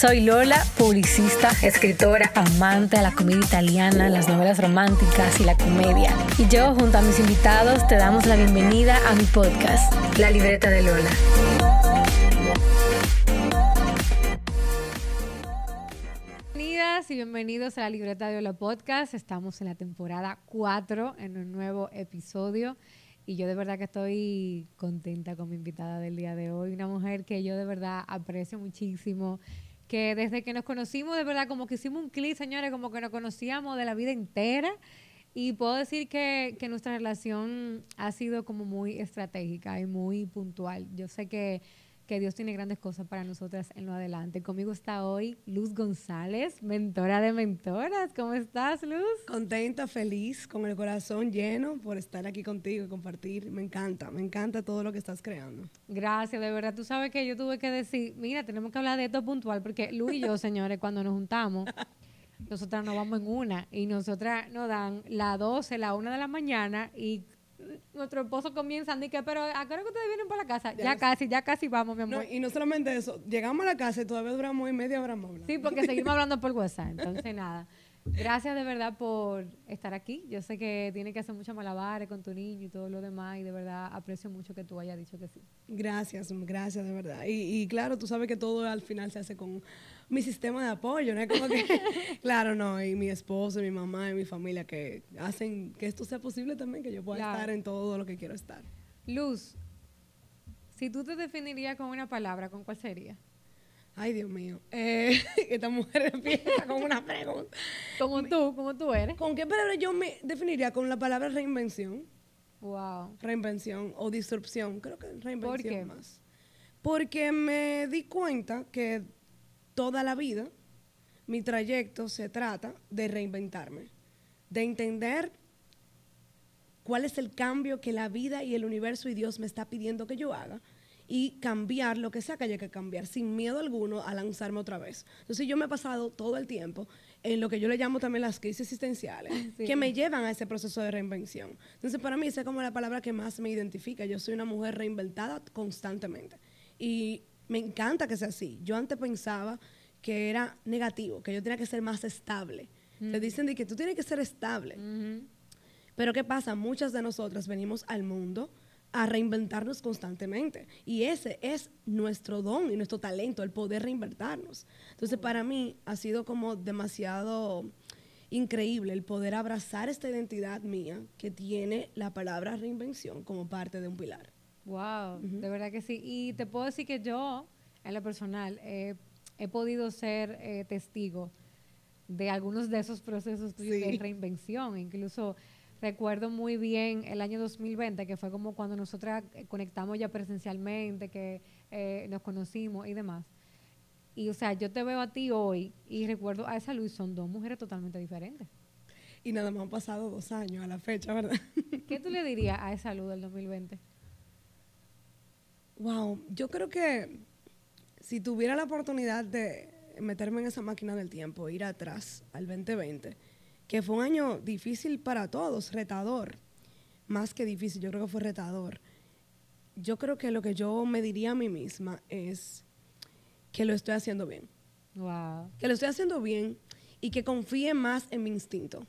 Soy Lola, publicista, escritora, amante de la comedia italiana, las novelas románticas y la comedia. Y yo, junto a mis invitados, te damos la bienvenida a mi podcast, La Libreta de Lola. Bienvenidas y bienvenidos a la Libreta de Lola Podcast. Estamos en la temporada 4 en un nuevo episodio. Y yo de verdad que estoy contenta con mi invitada del día de hoy, una mujer que yo de verdad aprecio muchísimo que desde que nos conocimos, de verdad, como que hicimos un clic, señores, como que nos conocíamos de la vida entera. Y puedo decir que, que nuestra relación ha sido como muy estratégica y muy puntual. Yo sé que que Dios tiene grandes cosas para nosotras en lo adelante. Conmigo está hoy Luz González, mentora de mentoras. ¿Cómo estás, Luz? Contenta, feliz, con el corazón lleno por estar aquí contigo y compartir. Me encanta, me encanta todo lo que estás creando. Gracias, de verdad. Tú sabes que yo tuve que decir, mira, tenemos que hablar de esto puntual, porque Luz y yo, señores, cuando nos juntamos, nosotras nos vamos en una y nosotras nos dan la 12, la 1 de la mañana y nuestro esposo comienza y que, pero ¿a qué hora que ustedes vienen para la casa? Ya, casi, ya casi vamos, mi amor. y no solamente eso, llegamos a la casa y todavía duramos y media hora más Sí, porque seguimos hablando por WhatsApp, entonces nada. Gracias de verdad por estar aquí. Yo sé que tiene que hacer muchas malabares con tu niño y todo lo demás y de verdad aprecio mucho que tú hayas dicho que sí. Gracias, gracias de verdad. Y, y claro, tú sabes que todo al final se hace con mi sistema de apoyo, ¿no? Como que, claro, no, y mi esposo, y mi mamá y mi familia que hacen que esto sea posible también, que yo pueda estar en todo lo que quiero estar. Luz, si tú te definirías con una palabra, ¿con cuál sería? Ay, Dios mío. Eh, esta mujer empieza con una pregunta. Como tú, como tú eres. ¿Con qué palabra yo me definiría? Con la palabra reinvención. Wow. Reinvención o disrupción. Creo que reinvención ¿Por qué? más. Porque me di cuenta que toda la vida, mi trayecto se trata de reinventarme, de entender cuál es el cambio que la vida y el universo y Dios me está pidiendo que yo haga y cambiar lo que sea que haya que cambiar sin miedo alguno a lanzarme otra vez. Entonces yo me he pasado todo el tiempo en lo que yo le llamo también las crisis existenciales, que me llevan a ese proceso de reinvención. Entonces para mí esa es como la palabra que más me identifica. Yo soy una mujer reinventada constantemente. Y me encanta que sea así. Yo antes pensaba que era negativo, que yo tenía que ser más estable. Te dicen de que tú tienes que ser estable. Pero ¿qué pasa? Muchas de nosotras venimos al mundo a reinventarnos constantemente. Y ese es nuestro don y nuestro talento, el poder reinventarnos. Entonces, para mí ha sido como demasiado increíble el poder abrazar esta identidad mía que tiene la palabra reinvención como parte de un pilar. Wow, de verdad que sí. Y te puedo decir que yo, en lo personal, he podido ser eh, testigo de algunos de esos procesos de reinvención. Incluso recuerdo muy bien el año 2020, que fue como cuando nosotras eh, conectamos ya presencialmente, que eh, nos conocimos y demás. Y o sea, yo te veo a ti hoy y recuerdo a esa Luis, son dos mujeres totalmente diferentes. Y nada más han pasado dos años a la fecha, ¿verdad? ¿Qué tú le dirías a esa Luz del 2020? Wow, yo creo que si tuviera la oportunidad de meterme en esa máquina del tiempo, ir atrás al 2020, que fue un año difícil para todos, retador, más que difícil, yo creo que fue retador. Yo creo que lo que yo me diría a mí misma es que lo estoy haciendo bien. Wow. Que lo estoy haciendo bien y que confíe más en mi instinto.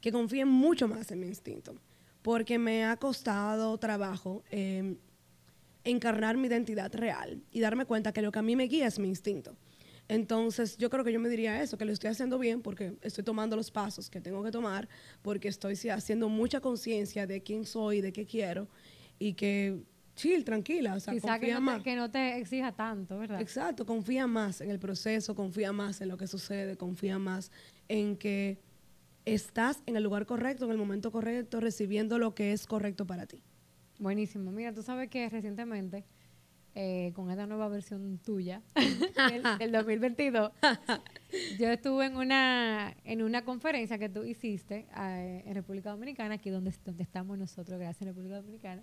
Que confíe mucho más en mi instinto. Porque me ha costado trabajo eh, encarnar mi identidad real y darme cuenta que lo que a mí me guía es mi instinto. Entonces, yo creo que yo me diría eso, que lo estoy haciendo bien porque estoy tomando los pasos que tengo que tomar, porque estoy haciendo mucha conciencia de quién soy, de qué quiero y que chill, tranquila, o sea, confía que no, más. Te, que no te exija tanto, ¿verdad? Exacto, confía más en el proceso, confía más en lo que sucede, confía más en que estás en el lugar correcto, en el momento correcto, recibiendo lo que es correcto para ti. Buenísimo. Mira, tú sabes que recientemente eh, con esta nueva versión tuya del, 2022. Yo estuve en una, en una conferencia que tú hiciste eh, en República Dominicana, aquí donde, donde estamos nosotros, gracias a República Dominicana,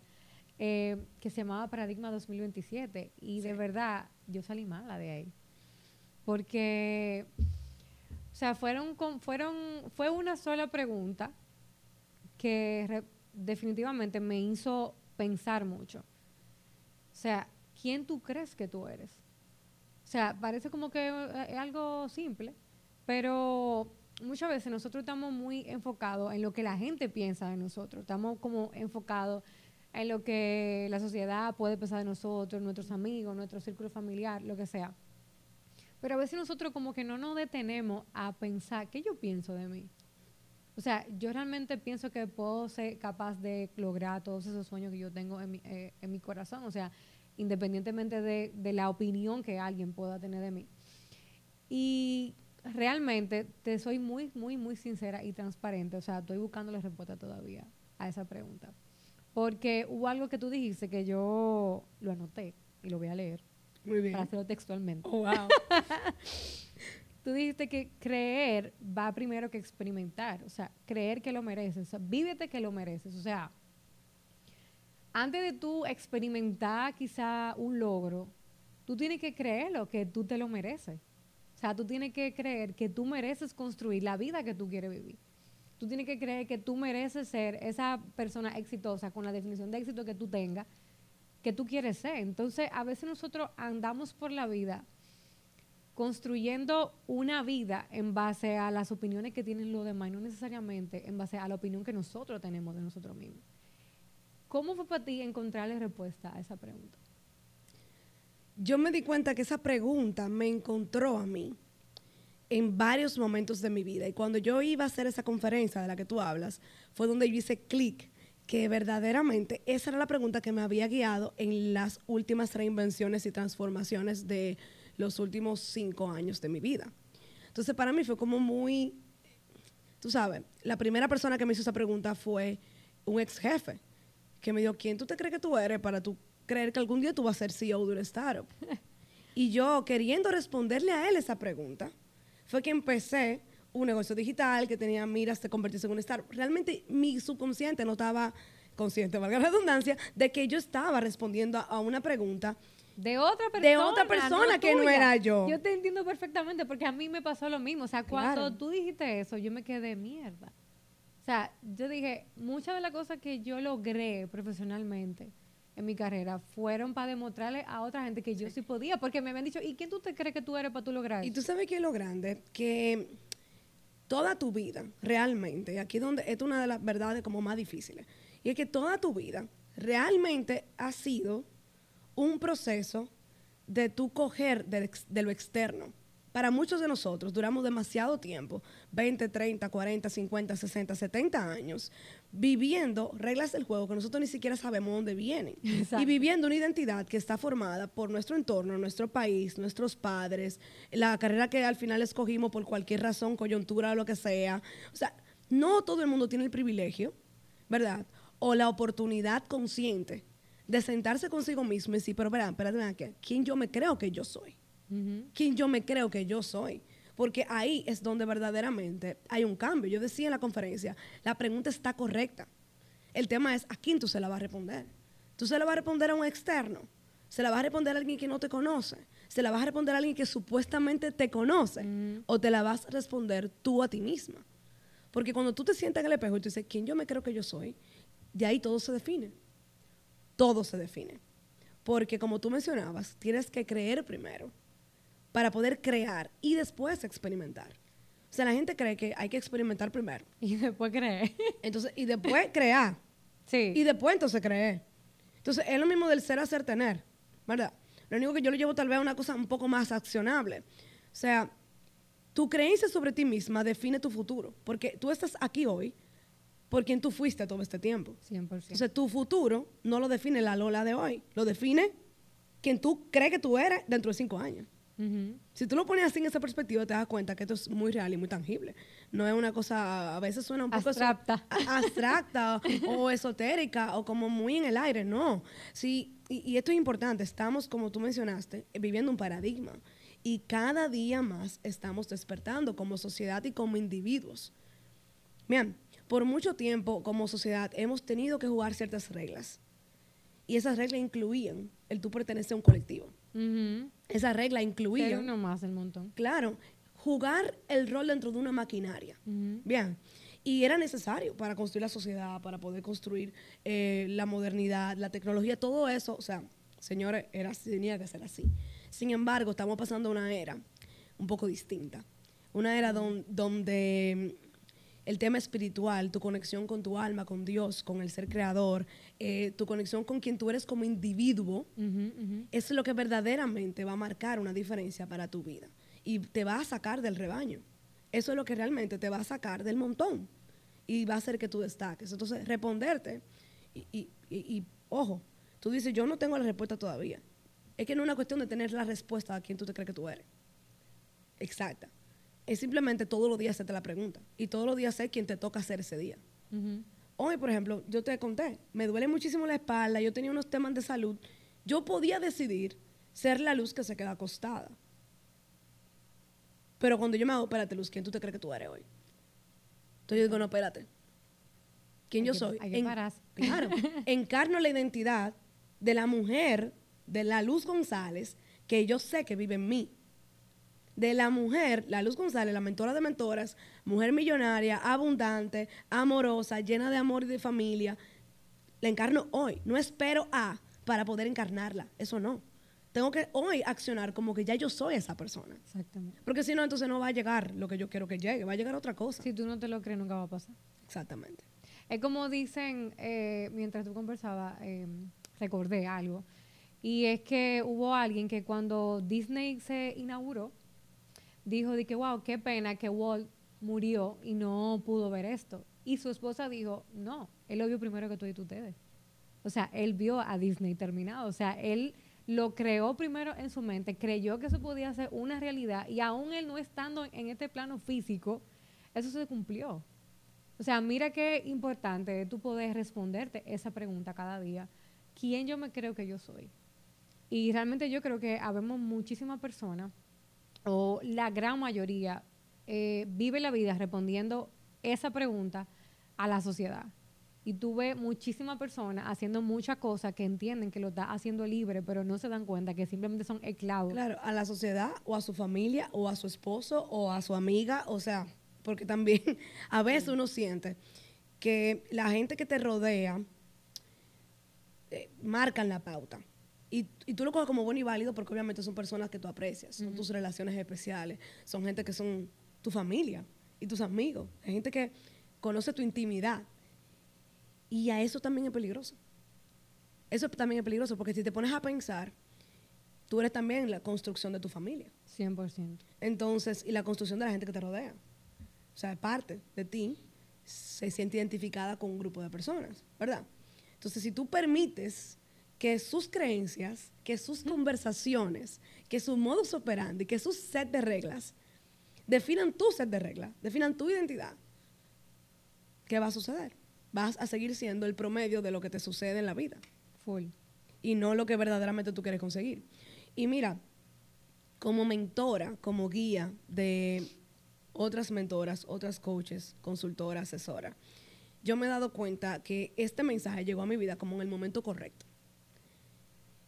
eh, que se llamaba Paradigma 2027. Y de verdad, yo salí mala de ahí. Porque, o sea, fueron, fueron, fue una sola pregunta que definitivamente me hizo pensar mucho. O sea, ¿quién tú crees que tú eres? O sea, parece como que eh, es algo simple, pero muchas veces nosotros estamos muy enfocados en lo que la gente piensa de nosotros. Estamos como enfocados en lo que la sociedad puede pensar de nosotros, nuestros amigos, nuestro círculo familiar, lo que sea. Pero a veces nosotros como que no nos detenemos a pensar, ¿qué yo pienso de mí? O sea, yo realmente pienso que puedo ser capaz de lograr todos esos sueños que yo tengo en mi, eh, en mi corazón. O sea, independientemente de, de, la opinión que alguien pueda tener de mí. Y realmente te soy muy, muy, muy sincera y transparente. O sea, estoy buscando la respuesta todavía a esa pregunta. Porque hubo algo que tú dijiste que yo lo anoté y lo voy a leer. Muy bien. Para hacerlo textualmente. Oh, wow. tú dijiste que creer va primero que experimentar. O sea, creer que lo mereces. O sea, vívete que lo mereces. O sea, antes de tú experimentar quizá un logro, tú tienes que creerlo, que tú te lo mereces. O sea, tú tienes que creer que tú mereces construir la vida que tú quieres vivir. Tú tienes que creer que tú mereces ser esa persona exitosa con la definición de éxito que tú tengas, que tú quieres ser. Entonces, a veces nosotros andamos por la vida construyendo una vida en base a las opiniones que tienen los demás, no necesariamente en base a la opinión que nosotros tenemos de nosotros mismos. ¿Cómo fue para ti encontrarle respuesta a esa pregunta? Yo me di cuenta que esa pregunta me encontró a mí en varios momentos de mi vida. Y cuando yo iba a hacer esa conferencia de la que tú hablas, fue donde yo hice clic, que verdaderamente esa era la pregunta que me había guiado en las últimas reinvenciones y transformaciones de los últimos cinco años de mi vida. Entonces, para mí fue como muy, tú sabes, la primera persona que me hizo esa pregunta fue un ex jefe que me dijo, ¿quién tú te crees que tú eres para tú creer que algún día tú vas a ser CEO de una startup? y yo, queriendo responderle a él esa pregunta, fue que empecé un negocio digital que tenía miras de convertirse en una startup. Realmente mi subconsciente no estaba consciente, valga la redundancia, de que yo estaba respondiendo a una pregunta de otra persona. De otra persona que no era yo. Yo te entiendo perfectamente porque a mí me pasó lo mismo. O sea, cuando tú dijiste eso, yo me quedé mierda. O sea, yo dije, muchas de las cosas que yo logré profesionalmente en mi carrera fueron para demostrarle a otra gente que yo sí podía, porque me habían dicho, ¿y quién tú te crees que tú eres para tú lograr Y tú sabes qué es lo grande, que toda tu vida, realmente, y aquí donde es una de las verdades como más difíciles, y es que toda tu vida realmente ha sido un proceso de tú coger de lo externo para muchos de nosotros duramos demasiado tiempo, 20, 30, 40, 50, 60, 70 años, viviendo reglas del juego que nosotros ni siquiera sabemos dónde vienen. Y viviendo una identidad que está formada por nuestro entorno, nuestro país, nuestros padres, la carrera que al final escogimos por cualquier razón, coyuntura o lo que sea. O sea, no todo el mundo tiene el privilegio, ¿verdad? O la oportunidad consciente de sentarse consigo mismo y decir, pero espérate, espérate, ¿quién yo me creo que yo soy? quién yo me creo que yo soy. Porque ahí es donde verdaderamente hay un cambio. Yo decía en la conferencia, la pregunta está correcta. El tema es a quién tú se la vas a responder. Tú se la vas a responder a un externo. Se la vas a responder a alguien que no te conoce. Se la vas a responder a alguien que supuestamente te conoce. O te la vas a responder tú a ti misma. Porque cuando tú te sientas en el espejo y tú dices, ¿quién yo me creo que yo soy? De ahí todo se define. Todo se define. Porque como tú mencionabas, tienes que creer primero para poder crear y después experimentar. O sea, la gente cree que hay que experimentar primero. Y después creer. Entonces, y después crear. Sí. Y después entonces creer. Entonces, es lo mismo del ser, hacer, tener. ¿Verdad? Lo único que yo lo llevo tal vez a una cosa un poco más accionable. O sea, tu creencia sobre ti misma define tu futuro. Porque tú estás aquí hoy por quien tú fuiste todo este tiempo. 100%. Entonces, tu futuro no lo define la Lola de hoy. Lo define quien tú crees que tú eres dentro de cinco años. Si tú lo pones así en esa perspectiva, te das cuenta que esto es muy real y muy tangible. No es una cosa, a veces suena un poco abstracta, abstracta o esotérica o como muy en el aire. No. Si y, esto es importante, estamos, como tú mencionaste, viviendo un paradigma. Y cada día más estamos despertando como sociedad y como individuos. Miren, por mucho tiempo como sociedad hemos tenido que jugar ciertas reglas. Y esas reglas incluían el tú pertenecer a un colectivo. Esa regla incluía... Ser uno más el montón. Claro, jugar el rol dentro de una maquinaria. Bien. Y era necesario para construir la sociedad, para poder construir eh, la modernidad, la tecnología, todo eso. O sea, señores, era, tenía que ser así. Sin embargo, estamos pasando una era un poco distinta. Una era donde el tema espiritual, tu conexión con tu alma, con Dios, con el ser creador, eh, tu conexión con quien tú eres como individuo, es lo que verdaderamente va a marcar una diferencia para tu vida y te va a sacar del rebaño. Eso es lo que realmente te va a sacar del montón y va a hacer que tú destaques. Entonces, responderte y, y ojo, tú dices, yo no tengo la respuesta todavía. Es que no es una cuestión de tener la respuesta a quien tú te crees que tú eres. Exacta es simplemente todos los días hacerte la pregunta y todos los días sé quién te toca hacer ese día. Hoy, por ejemplo, yo te conté, me duele muchísimo la espalda, yo tenía unos temas de salud, yo podía decidir ser la luz que se queda acostada. Pero cuando yo me hago, espérate, Luz, ¿quién tú te crees que tú eres hoy? Entonces yo digo, no, espérate. ¿Quién yo soy? Hay claro, encarno la identidad de la mujer, de la Luz González, que yo sé que vive en mí de la mujer, la Luz González, la mentora de mentoras, mujer millonaria, abundante, amorosa, llena de amor y de familia, la encarno hoy. No espero a para poder encarnarla. Eso no. Tengo que hoy accionar como que ya yo soy esa persona. Exactamente. Porque si no, entonces no va a llegar lo que yo quiero que llegue, va a llegar otra cosa. Si tú no te lo crees, nunca va a pasar. Exactamente. Es como dicen, eh, mientras tú conversabas, eh, recordé algo. Y es que hubo alguien que cuando Disney se inauguró, dijo de que, wow, qué pena que Walt murió y no pudo ver esto. Y su esposa dijo, no, él lo vio primero que tú y ustedes. O sea, él vio a Disney terminado. O sea, él lo creó primero en su mente, creyó que eso podía ser una realidad y aún él no estando en este plano físico, eso se cumplió. O sea, mira qué importante tú poder responderte esa pregunta cada día. ¿Quién yo me creo que yo soy? Y realmente yo creo que habemos muchísimas personas o la gran mayoría eh, vive la vida respondiendo esa pregunta a la sociedad. Y tuve muchísimas personas haciendo muchas cosas que entienden que lo está haciendo libre, pero no se dan cuenta que simplemente son esclavos. Claro, a la sociedad o a su familia o a su esposo o a su amiga, o sea, porque también a veces uno siente que la gente que te rodea eh, marcan la pauta. Y, tú lo coges como bueno y válido porque obviamente son personas que tú aprecias, son tus relaciones especiales, son gente que son tu familia y tus amigos, hay gente que conoce tu intimidad. Y a eso también es peligroso. Eso también es peligroso porque si te pones a pensar, tú eres también la construcción de tu familia. 100%. Entonces, y la construcción de la gente que te rodea. O sea, parte de ti se siente identificada con un grupo de personas, ¿verdad? Entonces, si tú permites que sus creencias, que sus conversaciones, que su modus operandi, que su set de reglas definan tu set de reglas, definan tu identidad. ¿Qué va a suceder? Vas a seguir siendo el promedio de lo que te sucede en la vida. Full. Y no lo que verdaderamente tú quieres conseguir. Y mira, como mentora, como guía de otras mentoras, otras coaches, consultoras, asesoras, yo me he dado cuenta que este mensaje llegó a mi vida como en el momento correcto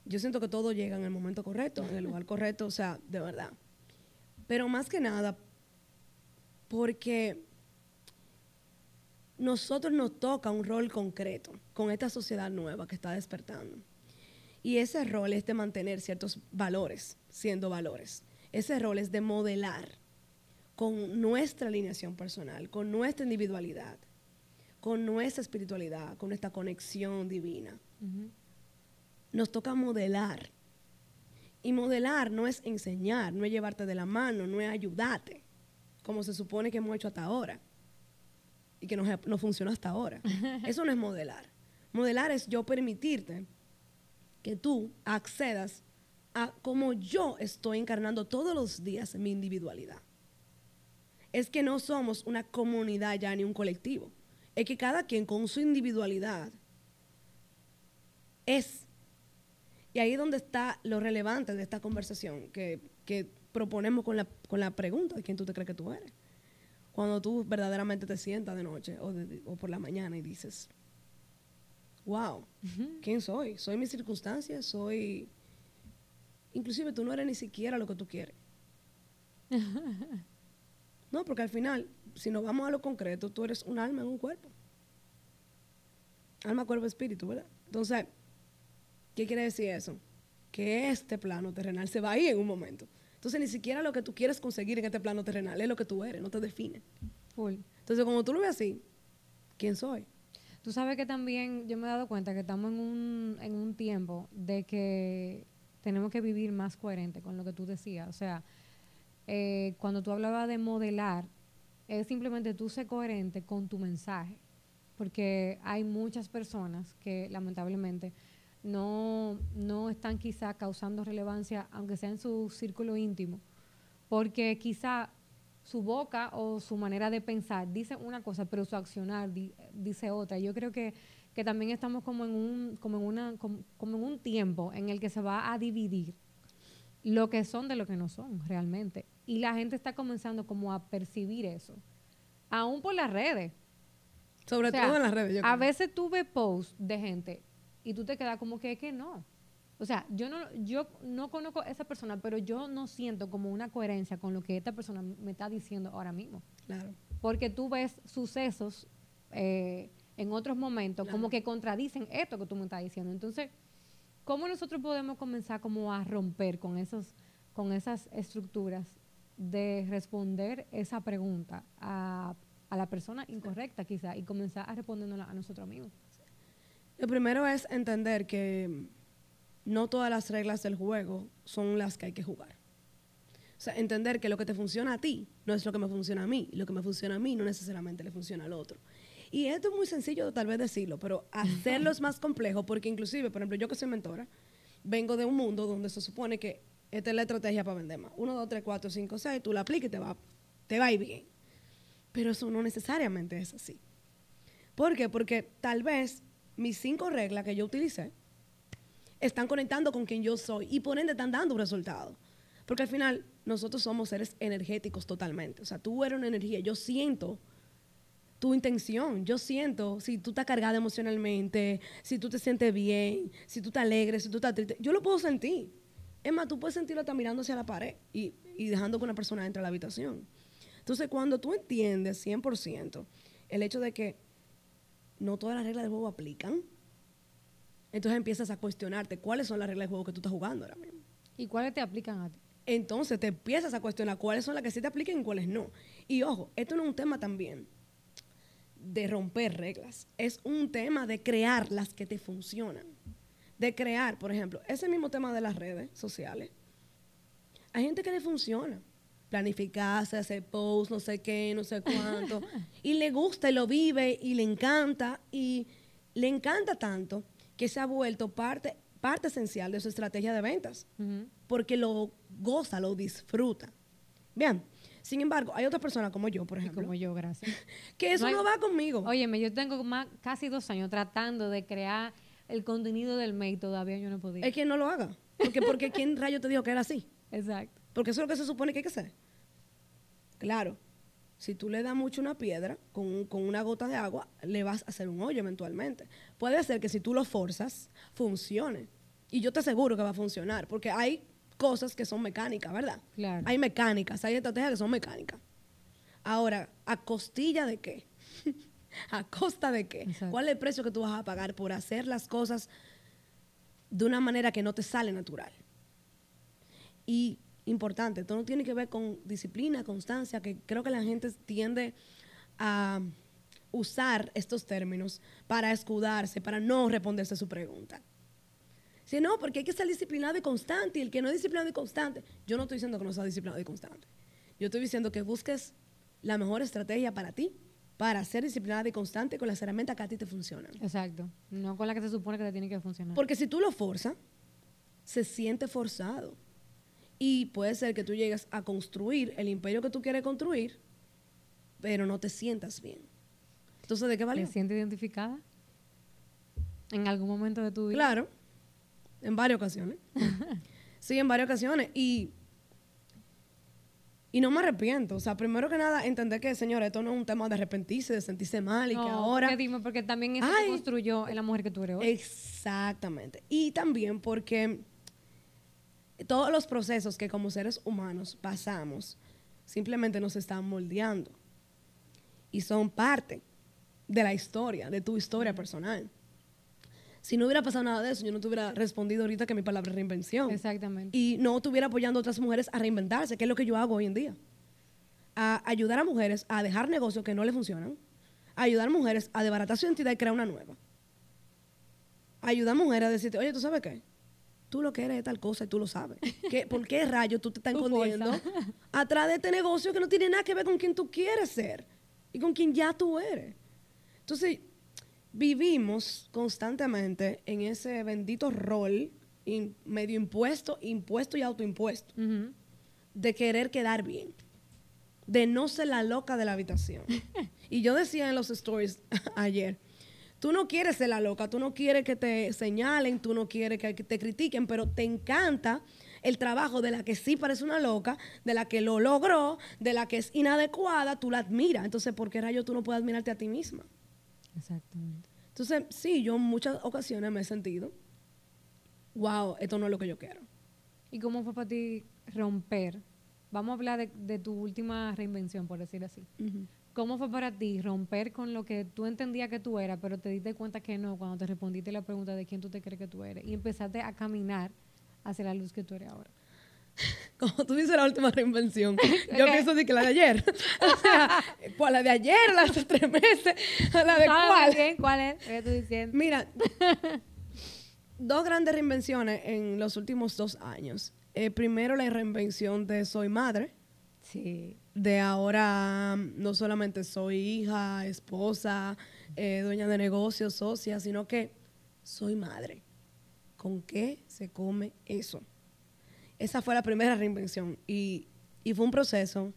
yo siento que todo llega en el momento correcto, en el lugar correcto, o sea, de verdad. Pero más que nada, porque nosotros nos toca un rol concreto con esta sociedad nueva que está despertando. Y ese rol es de mantener ciertos valores siendo valores. Ese rol es de modelar con nuestra alineación personal, con nuestra individualidad, con nuestra espiritualidad, con nuestra conexión divina nos toca modelar. Y modelar no es enseñar, no es llevarte de la mano, no es ayudarte, como se supone que hemos hecho hasta ahora y que no, no funcionó hasta ahora. Eso no es modelar. Modelar es yo permitirte que tú accedas a cómo yo estoy encarnando todos los días mi individualidad. Es que no somos una comunidad ya ni un colectivo. Es que cada quien con su individualidad es Y ahí es donde está lo relevante de esta conversación que, que proponemos con la, con la pregunta de quién tú te crees que tú eres. Cuando tú verdaderamente te sientas de noche o, o por la mañana y dices, wow, ¿quién soy? ¿Soy mis circunstancias? ¿Soy...? Inclusive tú no eres ni siquiera lo que tú quieres. no, porque al final, si nos vamos a lo concreto, tú eres un alma en un cuerpo. Alma, cuerpo, espíritu, ¿verdad? Entonces, ¿qué quiere decir eso? Que este plano terrenal se va a ir en un momento. Entonces, ni siquiera lo que tú quieres conseguir en este plano terrenal es lo que tú eres, no te define. Entonces, cuando tú lo ves así, ¿quién soy? Tú sabes que también yo me he dado cuenta que estamos en un, en un tiempo de que tenemos que vivir más coherente con lo que tú decías. O sea, eh, cuando tú hablabas de modelar, es simplemente tú ser coherente con tu mensaje. Porque hay muchas personas que lamentablemente no, no están quizá causando relevancia, aunque sea en su círculo íntimo, porque quizá su boca o su manera de pensar dice una cosa, pero su accionar dice otra. Yo creo que, que, también estamos como en, un, como, en una, como, en un tiempo en el que se va a dividir lo que son de lo que no son realmente. Y la gente está comenzando como a percibir eso, aún por las redes. Sobre todo en las redes. a veces tú ves posts de gente y tú te quedas como que, que no. O sea, yo no, yo no conozco a esa persona, pero yo no siento como una coherencia con lo que esta persona me está diciendo ahora mismo. Claro. Porque tú ves sucesos eh, en otros momentos como que contradicen esto que tú me estás diciendo. Entonces, ¿cómo nosotros podemos comenzar como a romper con esos, con esas estructuras de responder esa pregunta a, a la persona incorrecta quizá y comenzar a responderla a nosotros mismos? Lo primero es entender que no todas las reglas del juego son las que hay que jugar. O sea, entender que lo que te funciona a ti no es lo que me funciona a mí, lo que me funciona a mí no necesariamente le funciona al otro. Y esto es muy sencillo tal vez decirlo, pero hacerlo es más complejo porque inclusive, por ejemplo, yo que soy mentora, vengo de un mundo donde se supone que esta es la estrategia para vender más. Uno, dos, tres, cuatro, cinco, seis, tú la aplicas y te va, te va a ir bien. Pero eso no necesariamente es así. ¿Por qué? Porque tal vez mis cinco reglas que yo utilicé están conectando con quien yo soy y por ende están dando un resultado. Porque al final nosotros somos seres energéticos totalmente. O sea, tú eres una energía. Yo siento tu intención. Yo siento si tú estás cargada emocionalmente, si tú te sientes bien, si tú estás alegre, si tú estás triste. Yo lo puedo sentir. Es más, tú puedes sentirlo hasta mirando hacia la pared y, y dejando que una persona entre a la habitación. Entonces, cuando tú entiendes 100% el hecho de que no todas las reglas del juego aplican. Entonces empiezas a cuestionarte cuáles son las reglas del juego que tú estás jugando ahora mismo. ¿Y cuáles te aplican a ti? Entonces te empiezas a cuestionar cuáles son las que sí te aplican y cuáles no. Y ojo, esto no es un tema también de romper reglas, es un tema de crear las que te funcionan. De crear, por ejemplo, ese mismo tema de las redes sociales. Hay gente que le funciona planificarse, hacer posts, no sé qué, no sé cuánto. y le gusta y lo vive y le encanta y le encanta tanto que se ha vuelto parte, parte esencial de su estrategia de ventas, porque lo goza, lo disfruta. Bien, sin embargo, hay otras personas como yo, por ejemplo. como yo, gracias. Que eso no, va conmigo. Óyeme, yo tengo más, casi dos años tratando de crear el contenido del mail, todavía yo no podido. Es que no lo haga. Porque, porque ¿quién rayo te dijo que era así? Exacto. Porque eso es lo que se supone que hay que hacer. Claro, si tú le das mucho una piedra con, una gota de agua, le vas a hacer un hoyo eventualmente. Puede ser que si tú lo forzas, funcione. Y yo te aseguro que va a funcionar, porque hay cosas que son mecánicas, ¿verdad? Claro. Hay mecánicas, hay estrategias que son mecánicas. Ahora, ¿a costilla de qué? ¿A costa de qué? ¿Cuál es el precio que tú vas a pagar por hacer las cosas de una manera que no te sale natural? Y importante. Esto no tiene que ver con disciplina, constancia, que creo que la gente tiende a usar estos términos para escudarse, para no responderse a su pregunta. Si no, porque hay que ser disciplinado y constante, y el que no es disciplinado y constante, yo no estoy diciendo que no sea disciplinado y constante. Yo estoy diciendo que busques la mejor estrategia para ti, para ser disciplinado y constante con las herramientas que a ti te funcionan. Exacto, no con la que se supone que te tiene que funcionar. Porque si tú lo forzas, se siente forzado. Y puede ser que tú llegues a construir el imperio que tú quieres construir, pero no te sientas bien. Entonces, ¿de qué vale? ¿Te sientes identificada? ¿En algún momento de tu vida? Claro. en varias ocasiones. sí, en varias ocasiones. Y, y no me arrepiento. O sea, primero que nada, entender que, señor, esto no es un tema de arrepentirse, de sentirse mal y que ahora... Porque, dime, porque también eso construyó en la mujer que tú eres hoy. Exactamente. Y también porque todos los procesos que como seres humanos pasamos simplemente nos están moldeando. Y son parte de la historia, de tu historia personal. Si no hubiera pasado nada de eso, yo no te hubiera respondido ahorita que mi palabra es reinvención. Exactamente. Y no estuviera apoyando a otras mujeres a reinventarse, que es lo que yo hago hoy en día. A ayudar a mujeres a dejar negocios que no le funcionan. A ayudar a mujeres a desbaratar su identidad y crear una nueva. A ayudar a mujeres a decirte, oye, ¿tú sabes qué? Tú lo que eres es tal cosa y tú lo sabes. ¿Qué, ¿Por qué rayos tú te estás escondiendo atrás de este negocio que no tiene nada que ver con quien tú quieres ser y con quien ya tú eres? Entonces, vivimos constantemente en ese bendito rol medio impuesto, impuesto y autoimpuesto, de querer quedar bien, de no ser la loca de la habitación. y yo decía en los stories ayer, tú no quieres ser la loca, tú no quieres que te señalen, tú no quieres que te critiquen, pero te encanta el trabajo de la que sí parece una loca, de la que lo logró, de la que es inadecuada, tú la admiras. Entonces, ¿por qué rayo tú no puedes admirarte a ti misma? Exactamente. Entonces, sí, yo en muchas ocasiones me he sentido, wow, esto no es lo que yo quiero. ¿Y cómo fue para ti romper? Vamos a hablar de, tu última reinvención, por decir así. ¿Cómo fue para ti romper con lo que tú entendías que tú eras, pero te diste cuenta que no cuando te respondiste la pregunta de quién tú te crees que tú eres y empezaste a caminar hacia la luz que tú eres ahora? Como tú dices la última reinvención, yo pienso de que la de ayer. o sea, ¿cuál? ¿La de ayer? ¿La de hace tres meses? ¿La de cuál? ¿Cuál es? ¿Qué estoy diciendo? Mira, dos grandes reinvenciones en los últimos dos años. Eh, primero, la reinvención de Soy Madre. Sí. De ahora no solamente soy hija, esposa, eh, dueña de negocios, socia, sino que soy madre. ¿Con qué se come eso? Esa fue la primera reinvención y, fue un proceso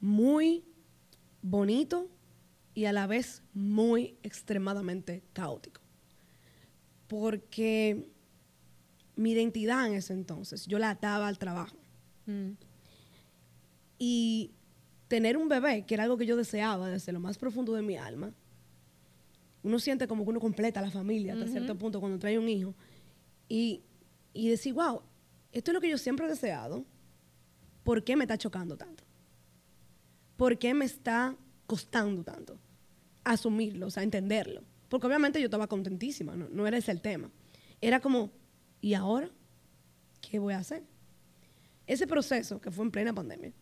muy bonito y a la vez muy extremadamente caótico. Porque mi identidad en ese entonces, yo la ataba al trabajo. Mm. Y tener un bebé, que era algo que yo deseaba desde lo más profundo de mi alma, uno siente como que uno completa la familia hasta cierto punto cuando trae un hijo. Y, y decir, wow, esto es lo que yo siempre he deseado, ¿por qué me está chocando tanto? ¿Por qué me está costando tanto asumirlo, o sea, entenderlo? Porque obviamente yo estaba contentísima, no, era ese el tema. Era como, ¿y ahora qué voy a hacer? Ese proceso que fue en plena pandemia,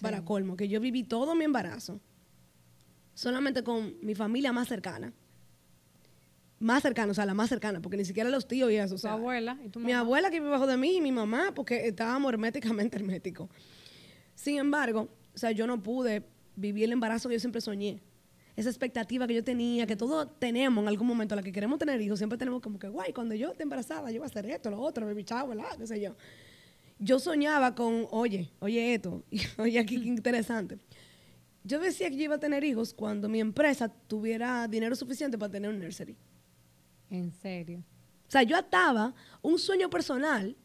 para colmo, que yo viví todo mi embarazo solamente con mi familia más cercana, más cercana, o sea, la más cercana, porque ni siquiera los tíos y eso. O sea, abuela y tu Mi abuela que vive bajo de mí y mi mamá, porque estábamos herméticamente herméticos. Sin embargo, o sea, yo no pude vivir el embarazo que yo siempre soñé. Esa expectativa que yo tenía, que todos tenemos en algún momento, la que queremos tener hijos, siempre tenemos como que, guay, cuando yo esté embarazada, yo voy a hacer esto, lo otro, baby chavo, qué sé yo. Yo soñaba con, oye, oye esto, y oye aquí qué interesante. Yo decía que yo iba a tener hijos cuando mi empresa tuviera dinero suficiente para tener un nursery. En serio. O sea, yo ataba un sueño personal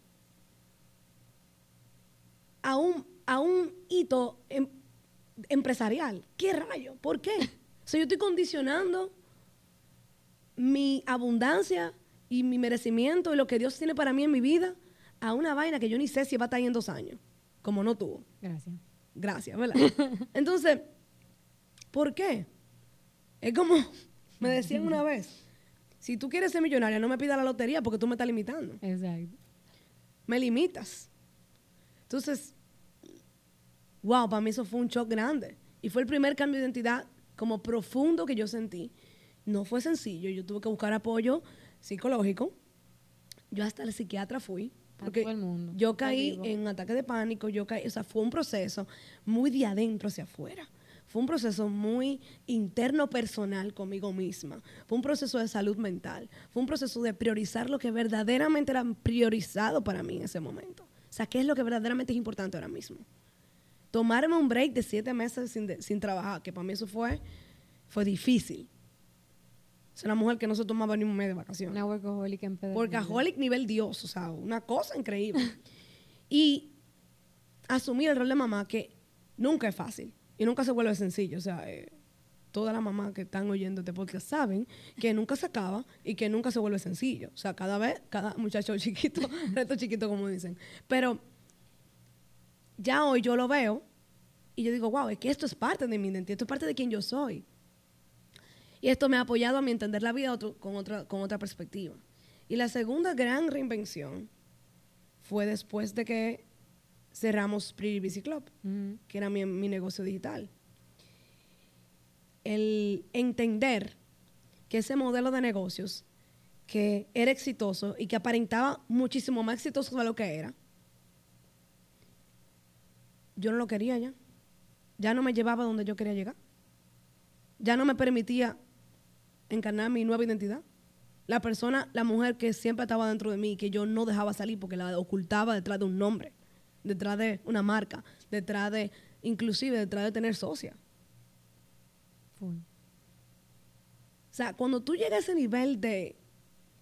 a un, a un hito em, empresarial. ¿Qué rayo? ¿Por qué? O sea, yo estoy condicionando mi abundancia y mi merecimiento y lo que Dios tiene para mí en mi vida a una vaina que yo ni sé si va a estar ahí en dos años, como no tuvo. Gracias. Gracias, ¿verdad? Entonces, ¿por qué? Es como me decían una vez, si tú quieres ser millonaria, no me pidas la lotería porque tú me estás limitando. Exacto. Me limitas. Entonces, wow, para mí eso fue un shock grande. Y fue el primer cambio de identidad como profundo que yo sentí. No fue sencillo. Yo tuve que buscar apoyo psicológico. Yo hasta el psiquiatra fui. Porque yo caí en un ataque de pánico, yo caí, o sea, fue un proceso muy de adentro hacia afuera. Fue un proceso muy interno personal conmigo misma. Fue un proceso de salud mental. Fue un proceso de priorizar lo que verdaderamente era priorizado para mí en ese momento. O sea, ¿qué es lo que verdaderamente es importante ahora mismo? Tomarme un break de siete meses sin, sin trabajar, que para mí eso fue, fue difícil. Es una mujer que no se tomaba ni un mes de vacaciones. Una workaholic en pedo. Workaholic nivel Dios, o sea, una cosa increíble. y asumir el rol de mamá que nunca es fácil y nunca se vuelve sencillo. O sea, eh, todas las mamás que están oyendo este podcast saben que nunca se acaba y que nunca se vuelve sencillo. O sea, cada vez, cada muchacho chiquito, reto chiquito, como dicen. Pero ya hoy yo lo veo y yo digo, wow, es que esto es parte de mi identidad, esto es parte de quien yo soy. Y esto me ha apoyado a mi entender la vida con, otra, con otra perspectiva. Y la segunda gran reinvención fue después de que cerramos Pretty Busy Club, que era mi, mi, negocio digital. El entender que ese modelo de negocios que era exitoso y que aparentaba muchísimo más exitoso de lo que era, yo no lo quería ya. Ya no me llevaba donde yo quería llegar. Ya no me permitía encarnar mi nueva identidad. La persona, la mujer que siempre estaba dentro de mí, que yo no dejaba salir porque la ocultaba detrás de un nombre, detrás de una marca, detrás de, inclusive detrás de tener socia. O sea, cuando tú llegas a ese nivel de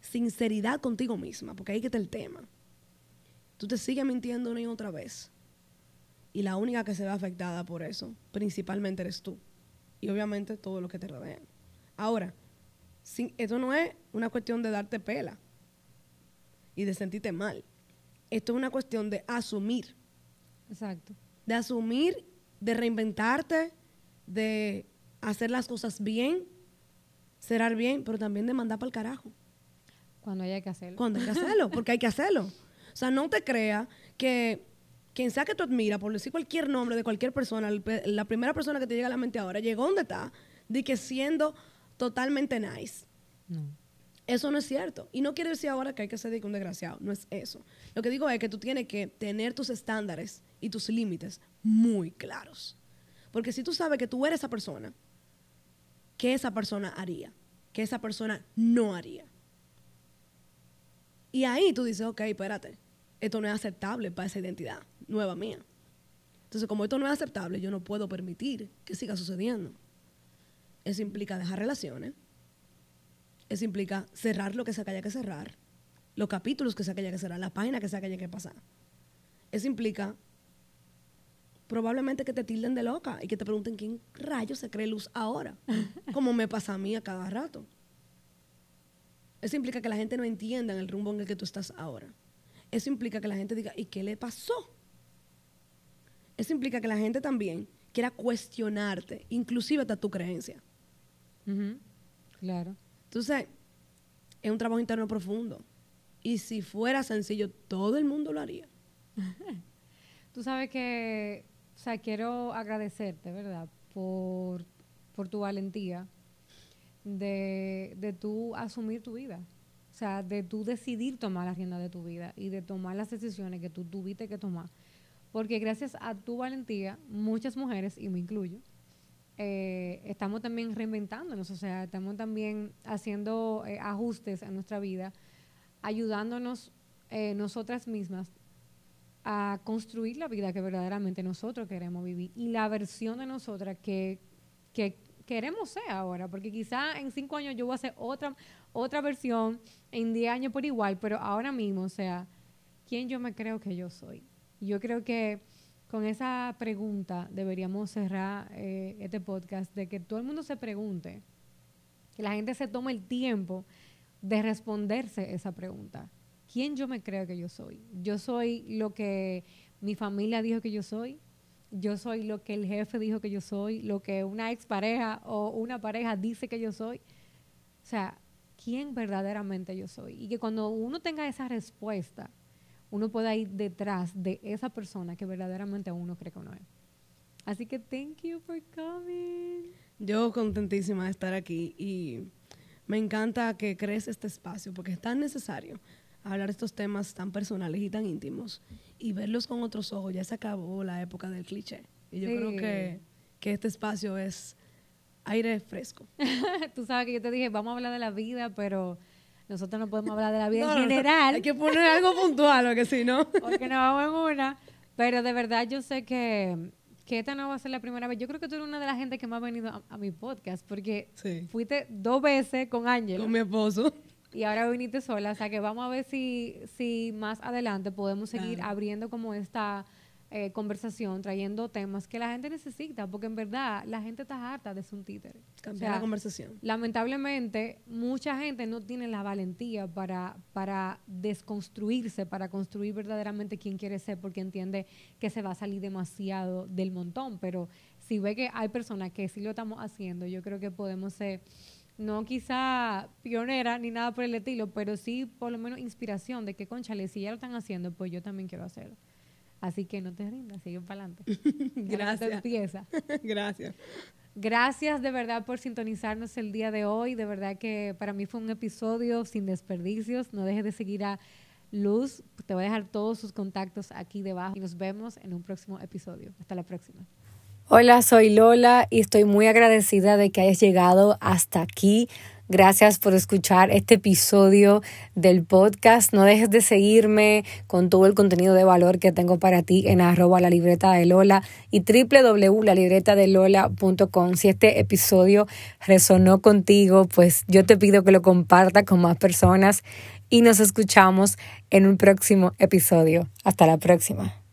sinceridad contigo misma, porque ahí que está el tema, tú te sigues mintiendo una y otra vez. Y la única que se ve afectada por eso, principalmente eres tú. Y obviamente todo lo que te rodean. Ahora, esto no es una cuestión de darte pela y de sentirte mal. Esto es una cuestión de asumir. Exacto. De asumir, de reinventarte, de hacer las cosas bien, cerrar bien, pero también de mandar para el carajo. Cuando haya que hacerlo. Cuando hay que hacerlo, porque hay que hacerlo. O sea, no te creas que quien sea que tú admiras, por decir cualquier nombre de cualquier persona, la primera persona que te llega a la mente ahora, llegó donde está, de que siendo totalmente nice. No. Eso no es cierto. Y no quiere decir ahora que hay que ser un desgraciado. No es eso. Lo que digo es que tú tienes que tener tus estándares y tus límites muy claros. Porque si tú sabes que tú eres esa persona, ¿qué esa persona haría? ¿Qué esa persona no haría? Y ahí tú dices, ok, espérate, esto no es aceptable para esa identidad nueva mía. Entonces, como esto no es aceptable, yo no puedo permitir que siga sucediendo. Eso implica dejar relaciones. Eso implica cerrar lo que se haya que cerrar. Los capítulos que se haya que cerrar. La página que se haya que pasar. Eso implica probablemente que te tilden de loca y que te pregunten quién rayos se cree luz ahora. Como me pasa a mí a cada rato. Eso implica que la gente no entienda el rumbo en el que tú estás ahora. Eso implica que la gente diga, ¿y qué le pasó? Eso implica que la gente también quiera cuestionarte, inclusive hasta tu creencia. Claro. Entonces, es un trabajo interno profundo. Y si fuera sencillo, todo el mundo lo haría. Tú sabes que, o sea, quiero agradecerte, ¿verdad? Por, tu valentía de, de tú asumir tu vida. O sea, de tú decidir tomar la rienda de tu vida y de tomar las decisiones que tú tuviste que tomar. Porque gracias a tu valentía, muchas mujeres, y me incluyo, eh, estamos también reinventándonos, o sea, estamos también haciendo eh, ajustes en nuestra vida, ayudándonos eh, nosotras mismas a construir la vida que verdaderamente nosotros queremos vivir y la versión de nosotras que, que queremos ser ahora, porque quizá en cinco años yo voy a hacer otra, otra versión, en diez años por igual, pero ahora mismo, o sea, ¿quién yo me creo que yo soy? Yo creo que con esa pregunta deberíamos cerrar eh, este podcast de que todo el mundo se pregunte, que la gente se tome el tiempo de responderse esa pregunta. ¿Quién yo me creo que yo soy? Yo soy lo que mi familia dijo que yo soy. Yo soy lo que el jefe dijo que yo soy, lo que una expareja o una pareja dice que yo soy. O sea, ¿quién verdaderamente yo soy? Y que cuando uno tenga esa respuesta, uno pueda ir detrás de esa persona que verdaderamente uno cree que uno es. Así que thank you for coming. Yo contentísima de estar aquí y me encanta que crees este espacio porque es tan necesario hablar estos temas tan personales y tan íntimos y verlos con otros ojos. Ya se acabó la época del cliché. Y yo creo que, que este espacio es aire fresco. Tú sabes que yo te dije, vamos a hablar de la vida, pero nosotros no podemos hablar de la vida en general. hay que poner algo puntual, porque si no. porque no vamos en una. Pero de verdad yo sé que, que esta no va a ser la primera vez. Yo creo que tú eres una de las gente que más ha venido a, mi podcast, porque fuiste dos veces con Ángel. Con mi esposo. Y ahora viniste sola, o sea que vamos a ver si, si más adelante podemos seguir abriendo como esta eh, conversación, trayendo temas que la gente necesita, porque en verdad la gente está harta de su títere. Cambiar la conversación. Lamentablemente, mucha gente no tiene la valentía para, para desconstruirse, para construir verdaderamente quién quiere ser, porque entiende que se va a salir demasiado del montón. Pero si ve que hay personas que sí lo estamos haciendo, yo creo que podemos ser no quizá pionera ni nada por el estilo, pero sí por lo menos inspiración de que, conchale, si ya lo están haciendo, pues yo también quiero hacerlo. Así que no te rindas, sigue para adelante. Gracias. Empieza. Gracias. Gracias de verdad por sintonizarnos el día de hoy. De verdad que para mí fue un episodio sin desperdicios. No dejes de seguir a Luz. Te voy a dejar todos sus contactos aquí debajo y nos vemos en un próximo episodio. Hasta la próxima. Hola, soy Lola y estoy muy agradecida de que hayas llegado hasta aquí. Gracias por escuchar este episodio del podcast. No dejes de seguirme con todo el contenido de valor que tengo para ti en arroba la libreta de Lola y www.lalibretadelola.com. Si este episodio resonó contigo, pues yo te pido que lo compartas con más personas y nos escuchamos en un próximo episodio. Hasta la próxima.